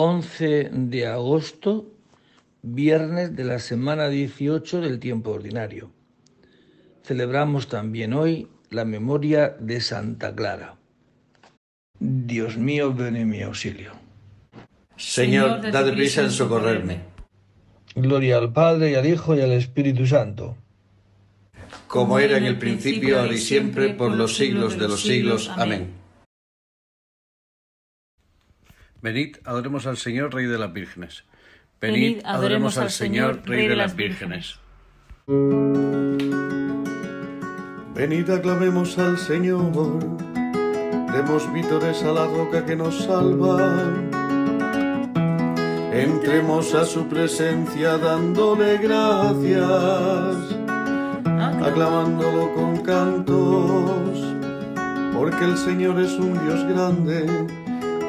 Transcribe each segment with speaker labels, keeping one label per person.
Speaker 1: 11 de agosto, viernes de la semana 18 del tiempo ordinario. Celebramos también hoy la memoria de Santa Clara. Dios mío, ven en mi auxilio.
Speaker 2: Señor, dad prisa en socorrerme.
Speaker 1: Gloria al Padre y al Hijo y al Espíritu Santo.
Speaker 2: Como era en el principio, ahora y siempre, por los siglos de los siglos. Amén.
Speaker 3: Venid, adoremos al Señor, Rey de las Vírgenes.
Speaker 4: Venid, adoremos al Señor, Rey de las Vírgenes.
Speaker 5: Venid, aclamemos al Señor, demos vítores a la roca que nos salva. Entremos a su presencia dándole gracias, aclamándolo con cantos, porque el Señor es un Dios grande,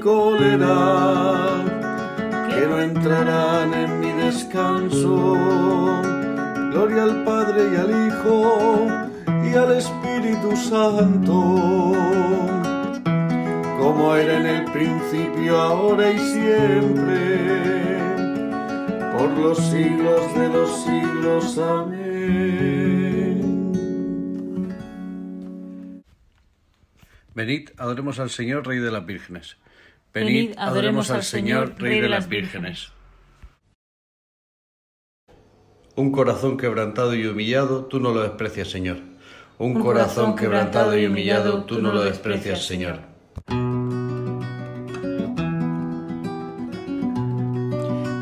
Speaker 5: cólera que no entrarán en mi descanso. Gloria al Padre y al Hijo y al Espíritu Santo, como era en el principio, ahora y siempre, por los siglos de los siglos. Amén.
Speaker 3: Venid, adoremos al Señor, Rey de las Vírgenes.
Speaker 4: Venid, adoremos al Señor, Rey de las Vírgenes.
Speaker 3: Un corazón quebrantado y humillado, tú no lo desprecias, Señor. Un corazón quebrantado y humillado, tú no lo desprecias, Señor.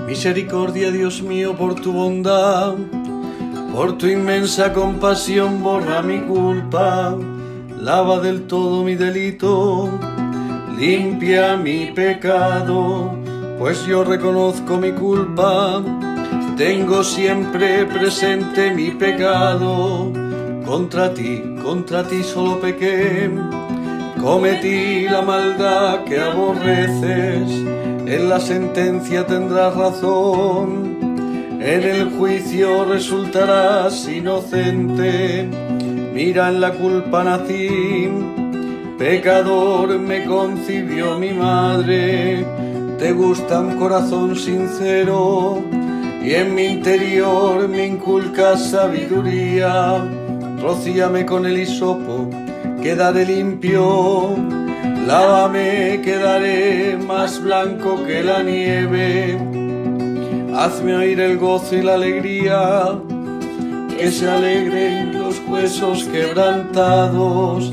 Speaker 5: Misericordia, Dios mío, por tu bondad, por tu inmensa compasión, borra mi culpa, lava del todo mi delito, limpia mi pecado, pues yo reconozco mi culpa, tengo siempre presente mi pecado, contra ti, contra ti solo pequé, cometí la maldad que aborreces, en la sentencia tendrás razón, en el juicio resultarás inocente, mira en la culpa nací, pecador me concibió mi madre, te gusta un corazón sincero y en mi interior me inculcas sabiduría, rocíame con el hisopo, quedaré limpio Lávame, quedaré más blanco que la nieve. Hazme oír el gozo y la alegría, que se alegren los huesos quebrantados.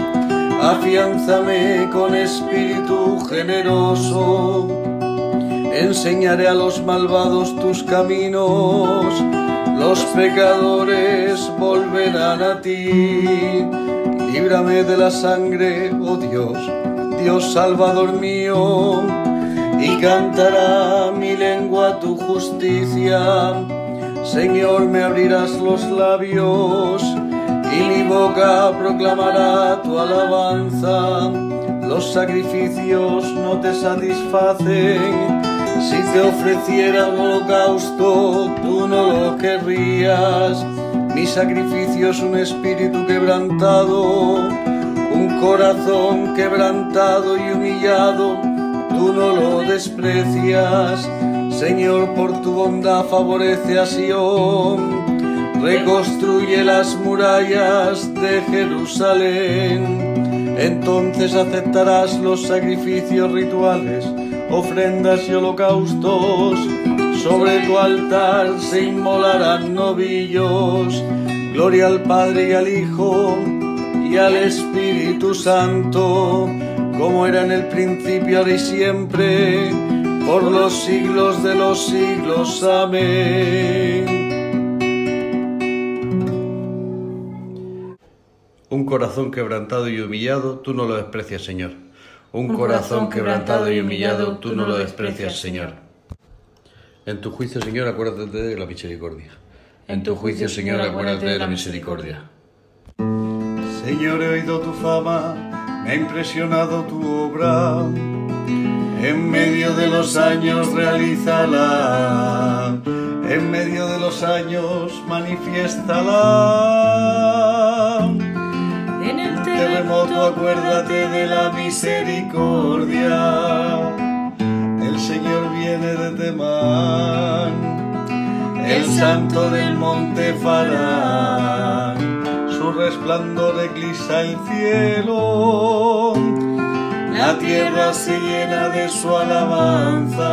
Speaker 5: afianzame con espíritu generoso. Enseñaré a los malvados tus caminos, los pecadores volverán a ti. Líbrame de la sangre, oh Dios, Dios Salvador mío, y cantará mi lengua tu justicia. Señor, me abrirás los labios y mi boca proclamará tu alabanza. Los sacrificios no te satisfacen. Si te ofreciera holocausto, tú no lo querrías. Mi sacrificio es un espíritu quebrantado, un corazón quebrantado y humillado. Tú no lo desprecias. Señor, por tu bondad favorece a Sion reconstruye las murallas de Jerusalén. Entonces aceptarás los sacrificios rituales, ofrendas y holocaustos. Sobre tu altar se inmolarán novillos. Gloria al Padre y al Hijo y al Espíritu Santo, como era en el principio, ahora y siempre, por los siglos de los siglos. Amén.
Speaker 3: Un corazón quebrantado y humillado, tú no lo desprecias, Señor. Un, corazón quebrantado y humillado, tú no lo desprecias, Señor. En tu juicio, Señor, acuérdate de la misericordia. En tu juicio, Señor, acuérdate de la misericordia.
Speaker 5: Señor, he oído tu fama, me ha impresionado tu obra. En medio de los años realízala, en medio de los años manifiéstala terremoto acuérdate de la misericordia. El Señor viene de Temán, el santo del monte Farán. Su resplandor eclipsa el cielo, la tierra se llena de su alabanza.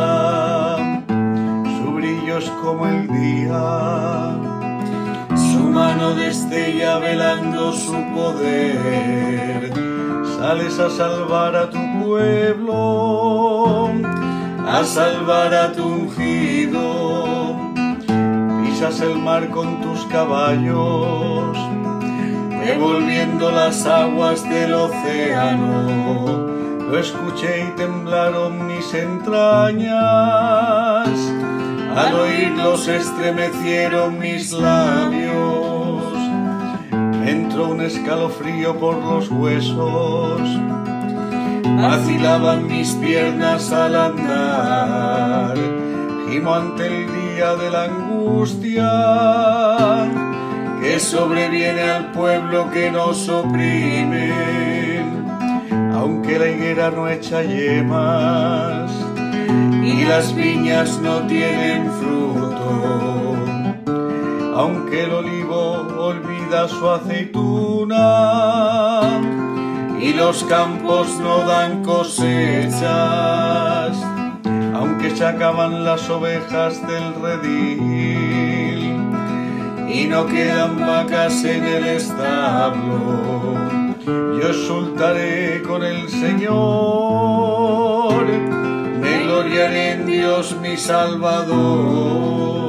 Speaker 5: Su brillo es como el día destella velando su poder. Sales a salvar a tu pueblo, a salvar a tu ungido. Pisas el mar con tus caballos, devolviendo las aguas del océano. Lo escuché y temblaron mis entrañas al oírlo se estremecieron mis labios. Un escalofrío por los huesos. Vacilaban mis piernas al andar. Gimo ante el día de la angustia que sobreviene al pueblo que nos oprime. Aunque la higuera no echa yemas y las viñas no tienen fruto. Aunque el olivo su aceituna. Y los campos no dan cosechas, aunque se acaban las ovejas del redil. Y no quedan vacas en el establo, yo soltaré con el Señor gloriaré en Dios mi Salvador.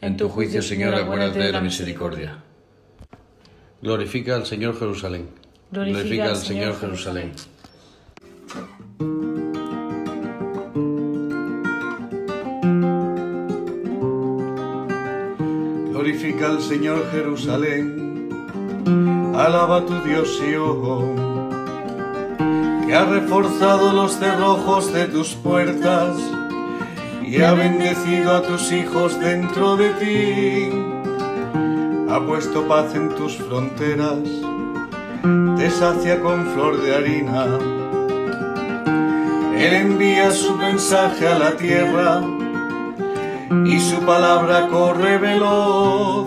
Speaker 3: En tu juicio, Señor, acuérdate de la misericordia. Glorifica al Señor Jerusalén. Glorifica al Señor Jerusalén.
Speaker 5: Glorifica al Señor Jerusalén. Alaba a tu Dios Sion, que ha reforzado los cerrojos de tus puertas y ha bendecido a tus hijos dentro de ti. Ha puesto paz en tus fronteras, te sacia con flor de harina. Él envía su mensaje a la tierra y su palabra corre veloz.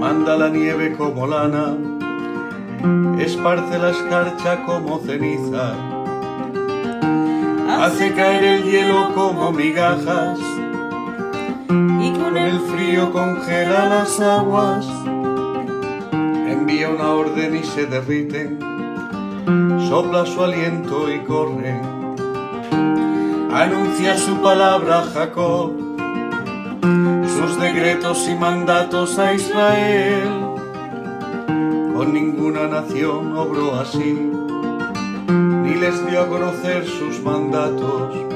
Speaker 5: Manda la nieve como lana, esparce la escarcha como ceniza, hace caer el hielo como migajas y con el frío congela las aguas. Envía una orden y se derriten, sopla su aliento y corren. Anuncia su palabra a Jacob, sus decretos y mandatos a Israel. Con ninguna nación obró así, ni les dio a conocer sus mandatos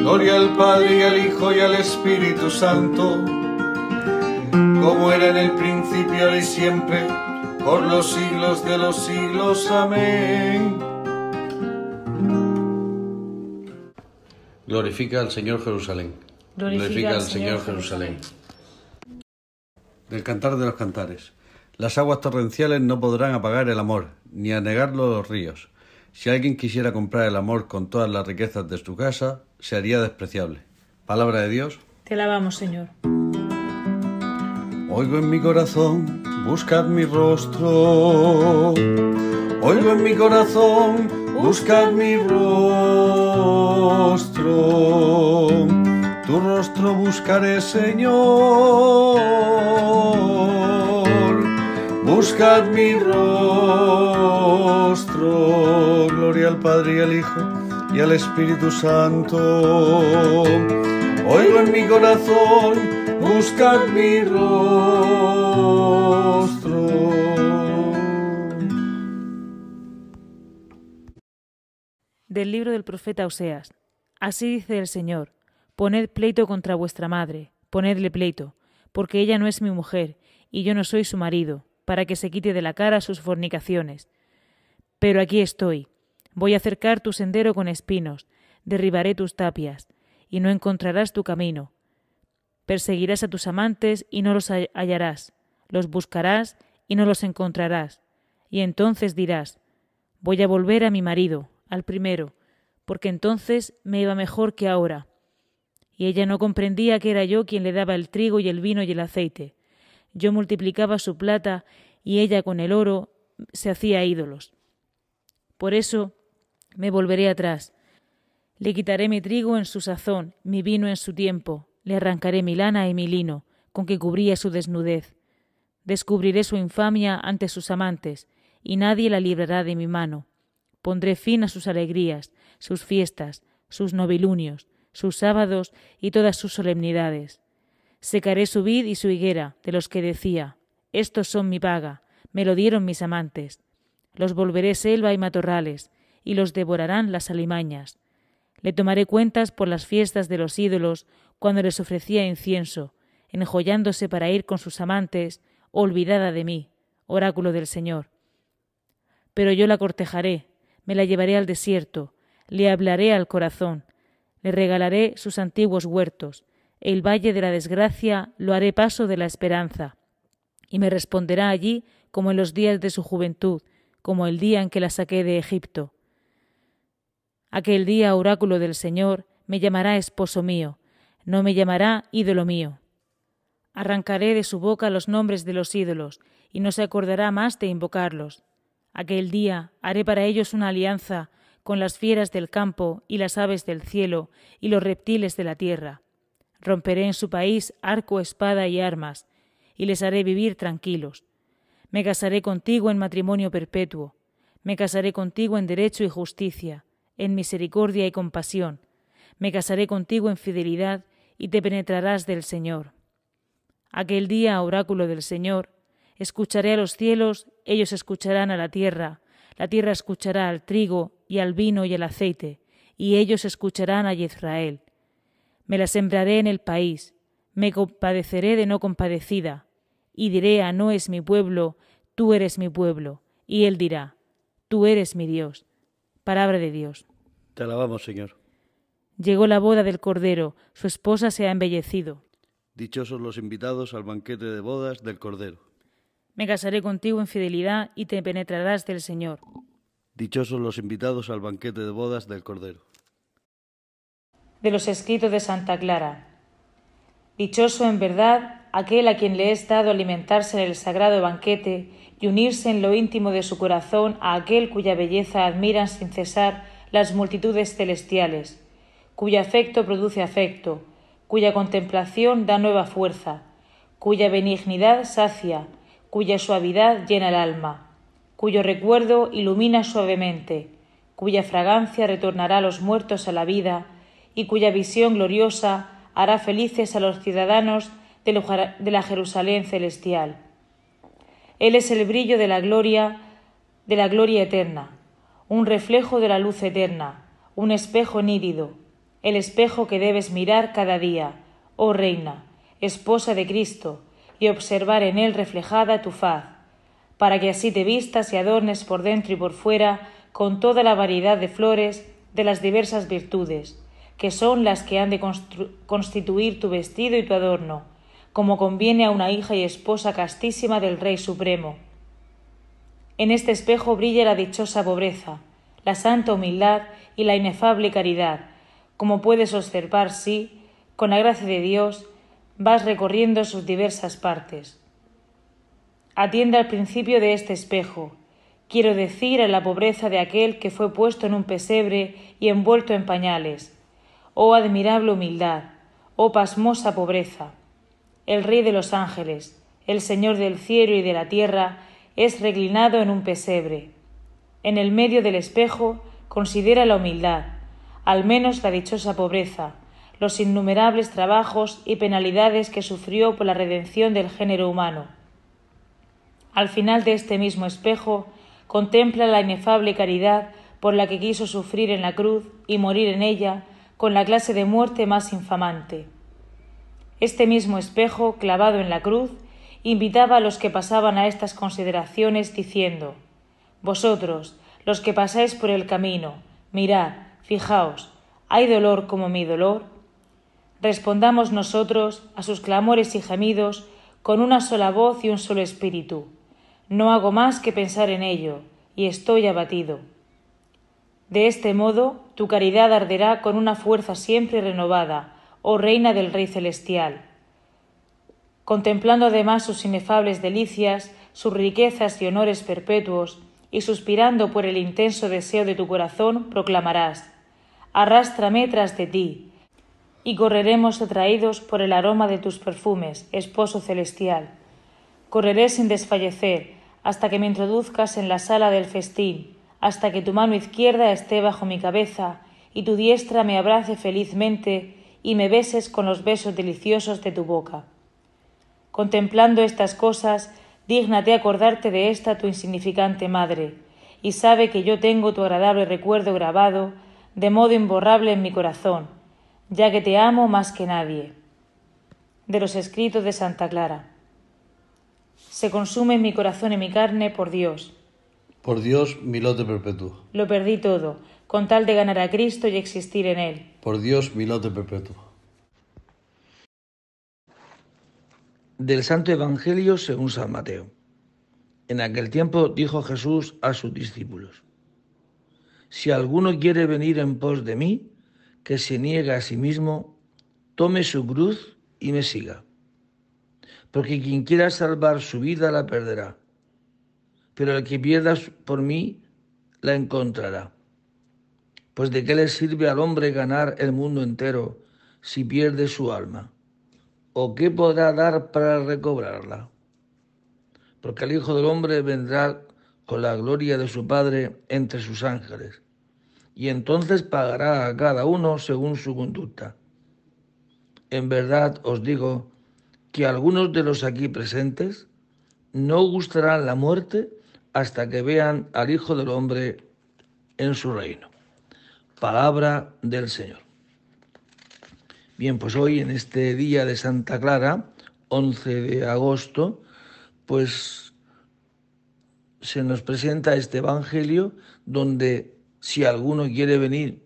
Speaker 5: Gloria al Padre y al Hijo y al Espíritu Santo, como era en el principio, ahora y siempre, por los siglos de los siglos. Amén.
Speaker 3: Glorifica al Señor Jerusalén.
Speaker 4: Glorifica
Speaker 3: al Señor Jerusalén. Del cantar de los cantares. Las aguas torrenciales no podrán apagar el amor, ni anegarlo los ríos. Si alguien quisiera comprar el amor con todas las riquezas de su casa, se haría despreciable. Palabra de Dios.
Speaker 4: Te alabamos, Señor.
Speaker 5: Oigo en mi corazón, buscad mi rostro. Oigo en mi corazón, buscad mi rostro. Tu rostro buscaré, Señor. Buscad mi rostro. Gloria al Padre y al Hijo y al Espíritu Santo. Oigo en mi corazón, buscad mi rostro.
Speaker 4: Del libro del profeta Oseas. Así dice el Señor, poned pleito contra vuestra madre, ponedle pleito, porque ella no es mi mujer, y yo no soy su marido, para que se quite de la cara sus fornicaciones. Pero aquí estoy, Voy a acercar tu sendero con espinos, derribaré tus tapias, y no encontrarás tu camino. Perseguirás a tus amantes y no los hallarás, los buscarás y no los encontrarás. Y entonces dirás, voy a volver a mi marido, al primero, porque entonces me iba mejor que ahora. Y ella no comprendía que era yo quien le daba el trigo y el vino y el aceite. Yo multiplicaba su plata y ella con el oro se hacía ídolos. Por eso me volveré atrás. Le quitaré mi trigo en su sazón, mi vino en su tiempo, le arrancaré mi lana y mi lino, con que cubría su desnudez. Descubriré su infamia ante sus amantes, y nadie la librará de mi mano. Pondré fin a sus alegrías, sus fiestas, sus novilunios, sus sábados y todas sus solemnidades. Secaré su vid y su higuera, de los que decía, Estos son mi paga, me lo dieron mis amantes. Los volveré selva y matorrales, y los devorarán las alimañas. Le tomaré cuentas por las fiestas de los ídolos, cuando les ofrecía incienso, enjollándose para ir con sus amantes, olvidada de mí, oráculo del Señor. Pero yo la cortejaré, me la llevaré al desierto, le hablaré al corazón, le regalaré sus antiguos huertos, el valle de la desgracia lo haré paso de la esperanza, y me responderá allí como en los días de su juventud, como el día en que la saqué de Egipto. Aquel día, oráculo del Señor, me llamará esposo mío, no me llamará ídolo mío. Arrancaré de su boca los nombres de los ídolos, y no se acordará más de invocarlos. Aquel día haré para ellos una alianza con las fieras del campo y las aves del cielo y los reptiles de la tierra. Romperé en su país arco, espada y armas, y les haré vivir tranquilos. Me casaré contigo en matrimonio perpetuo, me casaré contigo en derecho y justicia, en misericordia y compasión. Me casaré contigo en fidelidad y te penetrarás del Señor. Aquel día, oráculo del Señor, escucharé a los cielos, ellos escucharán a la tierra, la tierra escuchará al trigo y al vino y al aceite, y ellos escucharán a Israel. Me la sembraré en el país, me compadeceré de no compadecida, y diré a no es mi pueblo, tú eres mi pueblo, y él dirá, tú eres mi Dios. Palabra de Dios.
Speaker 3: Te alabamos, Señor.
Speaker 4: Llegó la boda del Cordero, su esposa se ha embellecido.
Speaker 3: Dichosos los invitados al banquete de bodas del Cordero.
Speaker 4: Me casaré contigo en fidelidad y te penetrarás del Señor.
Speaker 3: Dichosos los invitados al banquete de bodas del Cordero.
Speaker 4: De los escritos de Santa Clara. Dichoso en verdad aquel a quien le es dado alimentarse en el sagrado banquete y unirse en lo íntimo de su corazón a aquel cuya belleza admiran sin cesar las multitudes celestiales, cuyo afecto produce afecto, cuya contemplación da nueva fuerza, cuya benignidad sacia, cuya suavidad llena el alma, cuyo recuerdo ilumina suavemente, cuya fragancia retornará a los muertos a la vida y cuya visión gloriosa hará felices a los ciudadanos de la Jerusalén celestial. Él es el brillo de la gloria, de la gloria eterna, un reflejo de la luz eterna, un espejo nítido, el espejo que debes mirar cada día, oh Reina, esposa de Cristo, y observar en él reflejada tu faz, para que así te vistas y adornes por dentro y por fuera con toda la variedad de flores de las diversas virtudes, que son las que han de constituir tu vestido y tu adorno, como conviene a una hija y esposa castísima del Rey Supremo. En este espejo brilla la dichosa pobreza, la santa humildad y la inefable caridad, como puedes observar si, con la gracia de Dios, vas recorriendo sus diversas partes. Atiende al principio de este espejo, quiero decir a la pobreza de aquel que fue puesto en un pesebre y envuelto en pañales. Oh admirable humildad, oh pasmosa pobreza el Rey de los ángeles, el Señor del cielo y de la tierra, es reclinado en un pesebre. En el medio del espejo considera la humildad, al menos la dichosa pobreza, los innumerables trabajos y penalidades que sufrió por la redención del género humano. Al final de este mismo espejo contempla la inefable caridad por la que quiso sufrir en la cruz y morir en ella con la clase de muerte más infamante. Este mismo espejo, clavado en la cruz, invitaba a los que pasaban a estas consideraciones diciendo Vosotros, los que pasáis por el camino, mirad, fijaos, ¿hay dolor como mi dolor? Respondamos nosotros a sus clamores y gemidos con una sola voz y un solo espíritu. No hago más que pensar en ello, y estoy abatido. De este modo, tu caridad arderá con una fuerza siempre renovada, oh Reina del Rey Celestial. Contemplando además sus inefables delicias, sus riquezas y honores perpetuos, y suspirando por el intenso deseo de tu corazón, proclamarás Arrástrame tras de ti, y correremos atraídos por el aroma de tus perfumes, esposo celestial. Correré sin desfallecer, hasta que me introduzcas en la sala del festín, hasta que tu mano izquierda esté bajo mi cabeza, y tu diestra me abrace felizmente, y me beses con los besos deliciosos de tu boca. Contemplando estas cosas, dígnate acordarte de esta tu insignificante madre, y sabe que yo tengo tu agradable recuerdo grabado de modo imborrable en mi corazón, ya que te amo más que nadie. De los escritos de Santa Clara. Se consume mi corazón y mi carne por Dios.
Speaker 3: Por Dios, mi lote perpetuo.
Speaker 4: Lo perdí todo, con tal de ganar a Cristo y existir en Él.
Speaker 3: Por Dios, mi lote perpetuo.
Speaker 1: Del Santo Evangelio según San Mateo. En aquel tiempo dijo Jesús a sus discípulos, Si alguno quiere venir en pos de mí, que se niegue a sí mismo, tome su cruz y me siga. Porque quien quiera salvar su vida la perderá, pero el que pierda por mí la encontrará. Pues de qué le sirve al hombre ganar el mundo entero si pierde su alma? ¿O qué podrá dar para recobrarla? Porque el Hijo del Hombre vendrá con la gloria de su Padre entre sus ángeles, y entonces pagará a cada uno según su conducta. En verdad os digo que algunos de los aquí presentes no gustarán la muerte hasta que vean al Hijo del Hombre en su reino. Palabra del Señor. Bien, pues hoy en este día de Santa Clara, 11 de agosto, pues se nos presenta este Evangelio donde si alguno quiere venir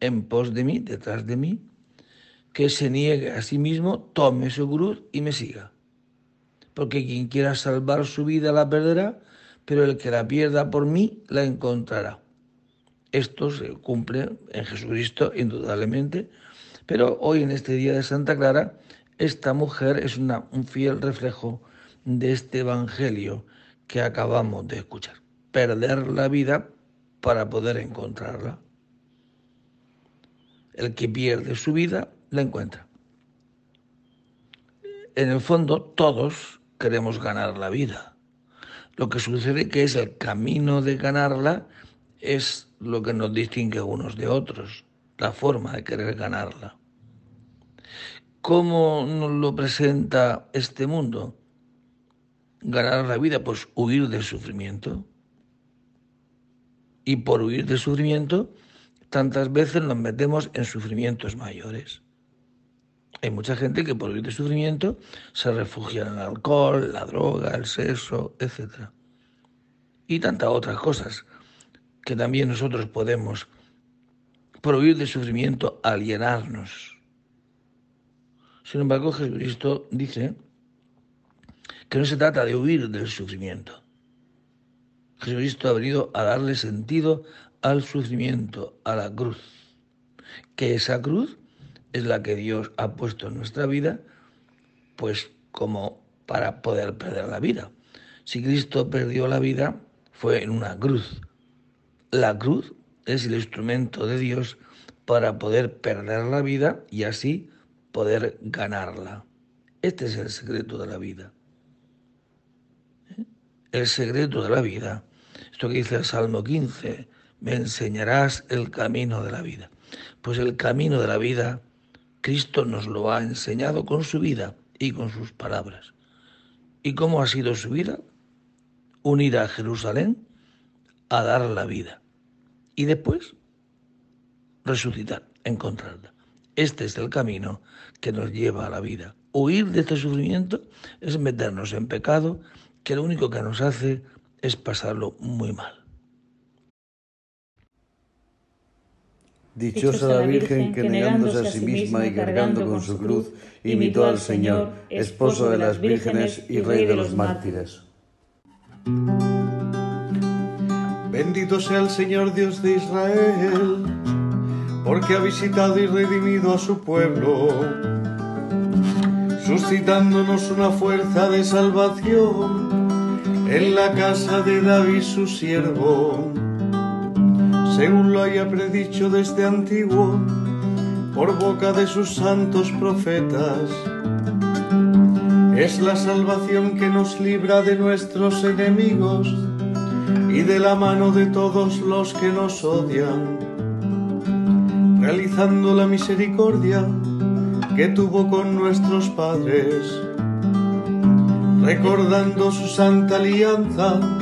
Speaker 1: en pos de mí, detrás de mí, que se niegue a sí mismo, tome su cruz y me siga. porque quien quiera salvar su vida la perderá, pero el que la pierda por mí la encontrará. Esto se cumple en Jesucristo, indudablemente, pero hoy en este día de Santa Clara, esta mujer es una, un fiel reflejo de este Evangelio que acabamos de escuchar. Perder la vida para poder encontrarla. El que pierde su vida la encuentra. En el fondo, todos queremos ganar la vida. Lo que sucede que es el camino de ganarla es lo que nos distingue unos de otros, la forma de querer ganarla. ¿Cómo nos lo presenta este mundo? Ganar la vida, pues huir del sufrimiento. Y por huir del sufrimiento, tantas veces nos metemos en sufrimientos mayores. Hay mucha gente que por huir del sufrimiento se refugia en el alcohol, la droga, el sexo, etc. Y tantas otras cosas que también nosotros podemos, por huir del sufrimiento, alienarnos. Sin embargo, Jesucristo dice que no se trata de huir del sufrimiento. Jesucristo ha venido a darle sentido al sufrimiento, a la cruz. Que esa cruz es la que Dios ha puesto en nuestra vida, pues como para poder perder la vida. Si Cristo perdió la vida, fue en una cruz. La cruz es el instrumento de Dios para poder perder la vida y así poder ganarla. Este es el secreto de la vida. ¿Eh? El secreto de la vida. Esto que dice el Salmo 15, me enseñarás el camino de la vida. Pues el camino de la vida Cristo nos lo ha enseñado con su vida y con sus palabras. ¿Y cómo ha sido su vida? Unir a Jerusalén a dar la vida y después resucitar, encontrarla. Este es el camino que nos lleva a la vida. Huir de este sufrimiento es meternos en pecado que lo único que nos hace es pasarlo muy mal.
Speaker 5: Dichosa la Virgen que negándose a sí misma y cargando con su cruz, imitó al Señor, esposo de las vírgenes y rey de los mártires. Bendito sea el Señor Dios de Israel, porque ha visitado y redimido a su pueblo, suscitándonos una fuerza de salvación en la casa de David su siervo según lo haya predicho desde antiguo por boca de sus santos profetas. Es la salvación que nos libra de nuestros enemigos y de la mano de todos los que nos odian, realizando la misericordia que tuvo con nuestros padres, recordando su santa alianza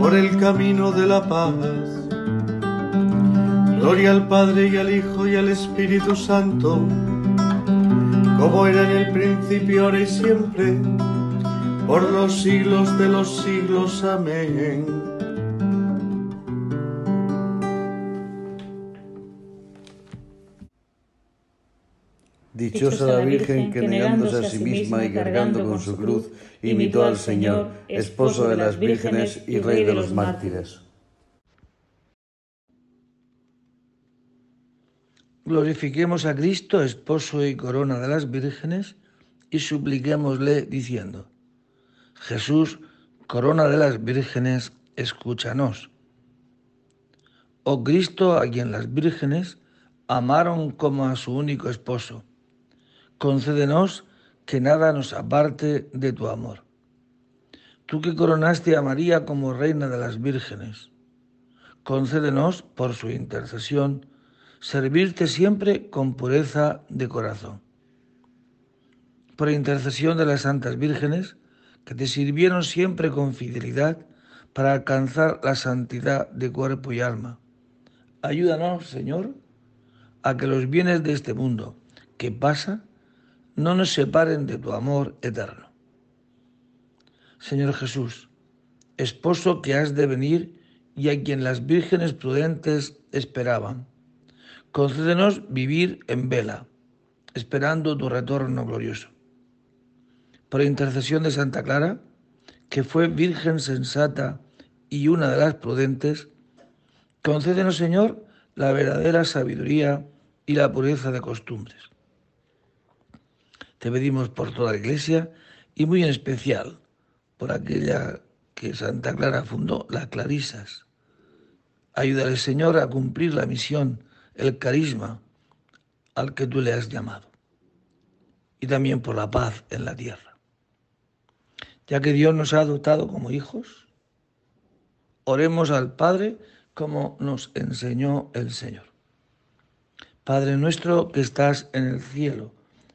Speaker 5: por el camino de la paz. Gloria al Padre y al Hijo y al Espíritu Santo, como era en el principio, ahora y siempre, por los siglos de los siglos. Amén. Dichosa la Virgen que negándose a sí misma y cargando con su cruz, imitó al Señor, esposo de las vírgenes y rey de los mártires.
Speaker 1: Glorifiquemos a Cristo, esposo y corona de las vírgenes, y supliquémosle diciendo, Jesús, corona de las vírgenes, escúchanos. Oh Cristo, a quien las vírgenes amaron como a su único esposo, concédenos que nada nos aparte de tu amor. Tú que coronaste a María como reina de las vírgenes, concédenos, por su intercesión, servirte siempre con pureza de corazón. Por intercesión de las santas vírgenes, que te sirvieron siempre con fidelidad para alcanzar la santidad de cuerpo y alma. Ayúdanos, Señor, a que los bienes de este mundo que pasa no nos separen de tu amor eterno. Señor Jesús, esposo que has de venir y a quien las vírgenes prudentes esperaban, concédenos vivir en vela, esperando tu retorno glorioso. Por intercesión de Santa Clara, que fue virgen sensata y una de las prudentes, concédenos, Señor, la verdadera sabiduría y la pureza de costumbres. Te pedimos por toda la Iglesia y muy en especial por aquella que Santa Clara fundó, las Clarisas. Ayúdale, Señor, a cumplir la misión, el carisma al que tú le has llamado. Y también por la paz en la tierra. Ya que Dios nos ha adoptado como hijos, oremos al Padre como nos enseñó el Señor. Padre nuestro que estás en el cielo,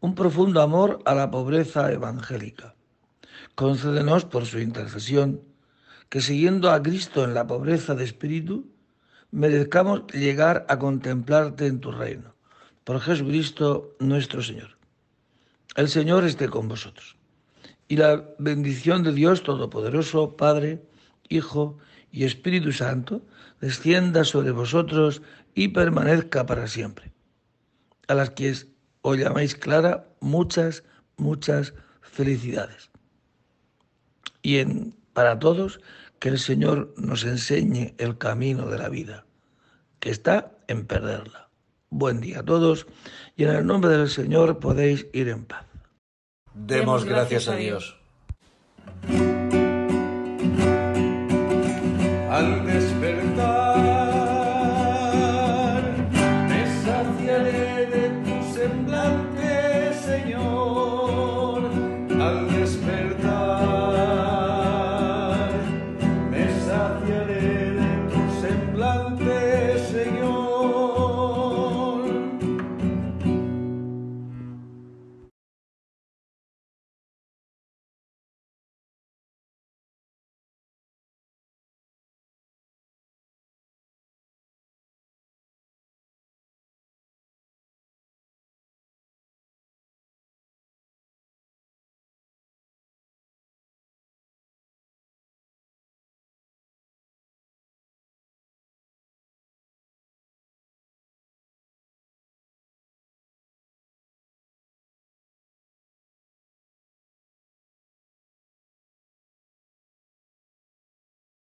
Speaker 1: un profundo amor a la pobreza evangélica Concédenos por su intercesión que siguiendo a Cristo en la pobreza de espíritu, merezcamos llegar a contemplarte en tu reino. Por Jesucristo nuestro Señor. El Señor esté con vosotros. Y la bendición de Dios Todopoderoso, Padre, Hijo y Espíritu Santo, descienda sobre vosotros y permanezca para siempre. A las que os llamáis Clara, muchas, muchas felicidades y en, para todos que el Señor nos enseñe el camino de la vida, que está en perderla. Buen día a todos y en el nombre del Señor podéis ir en paz.
Speaker 2: Demos gracias a Dios.
Speaker 5: Al semblante.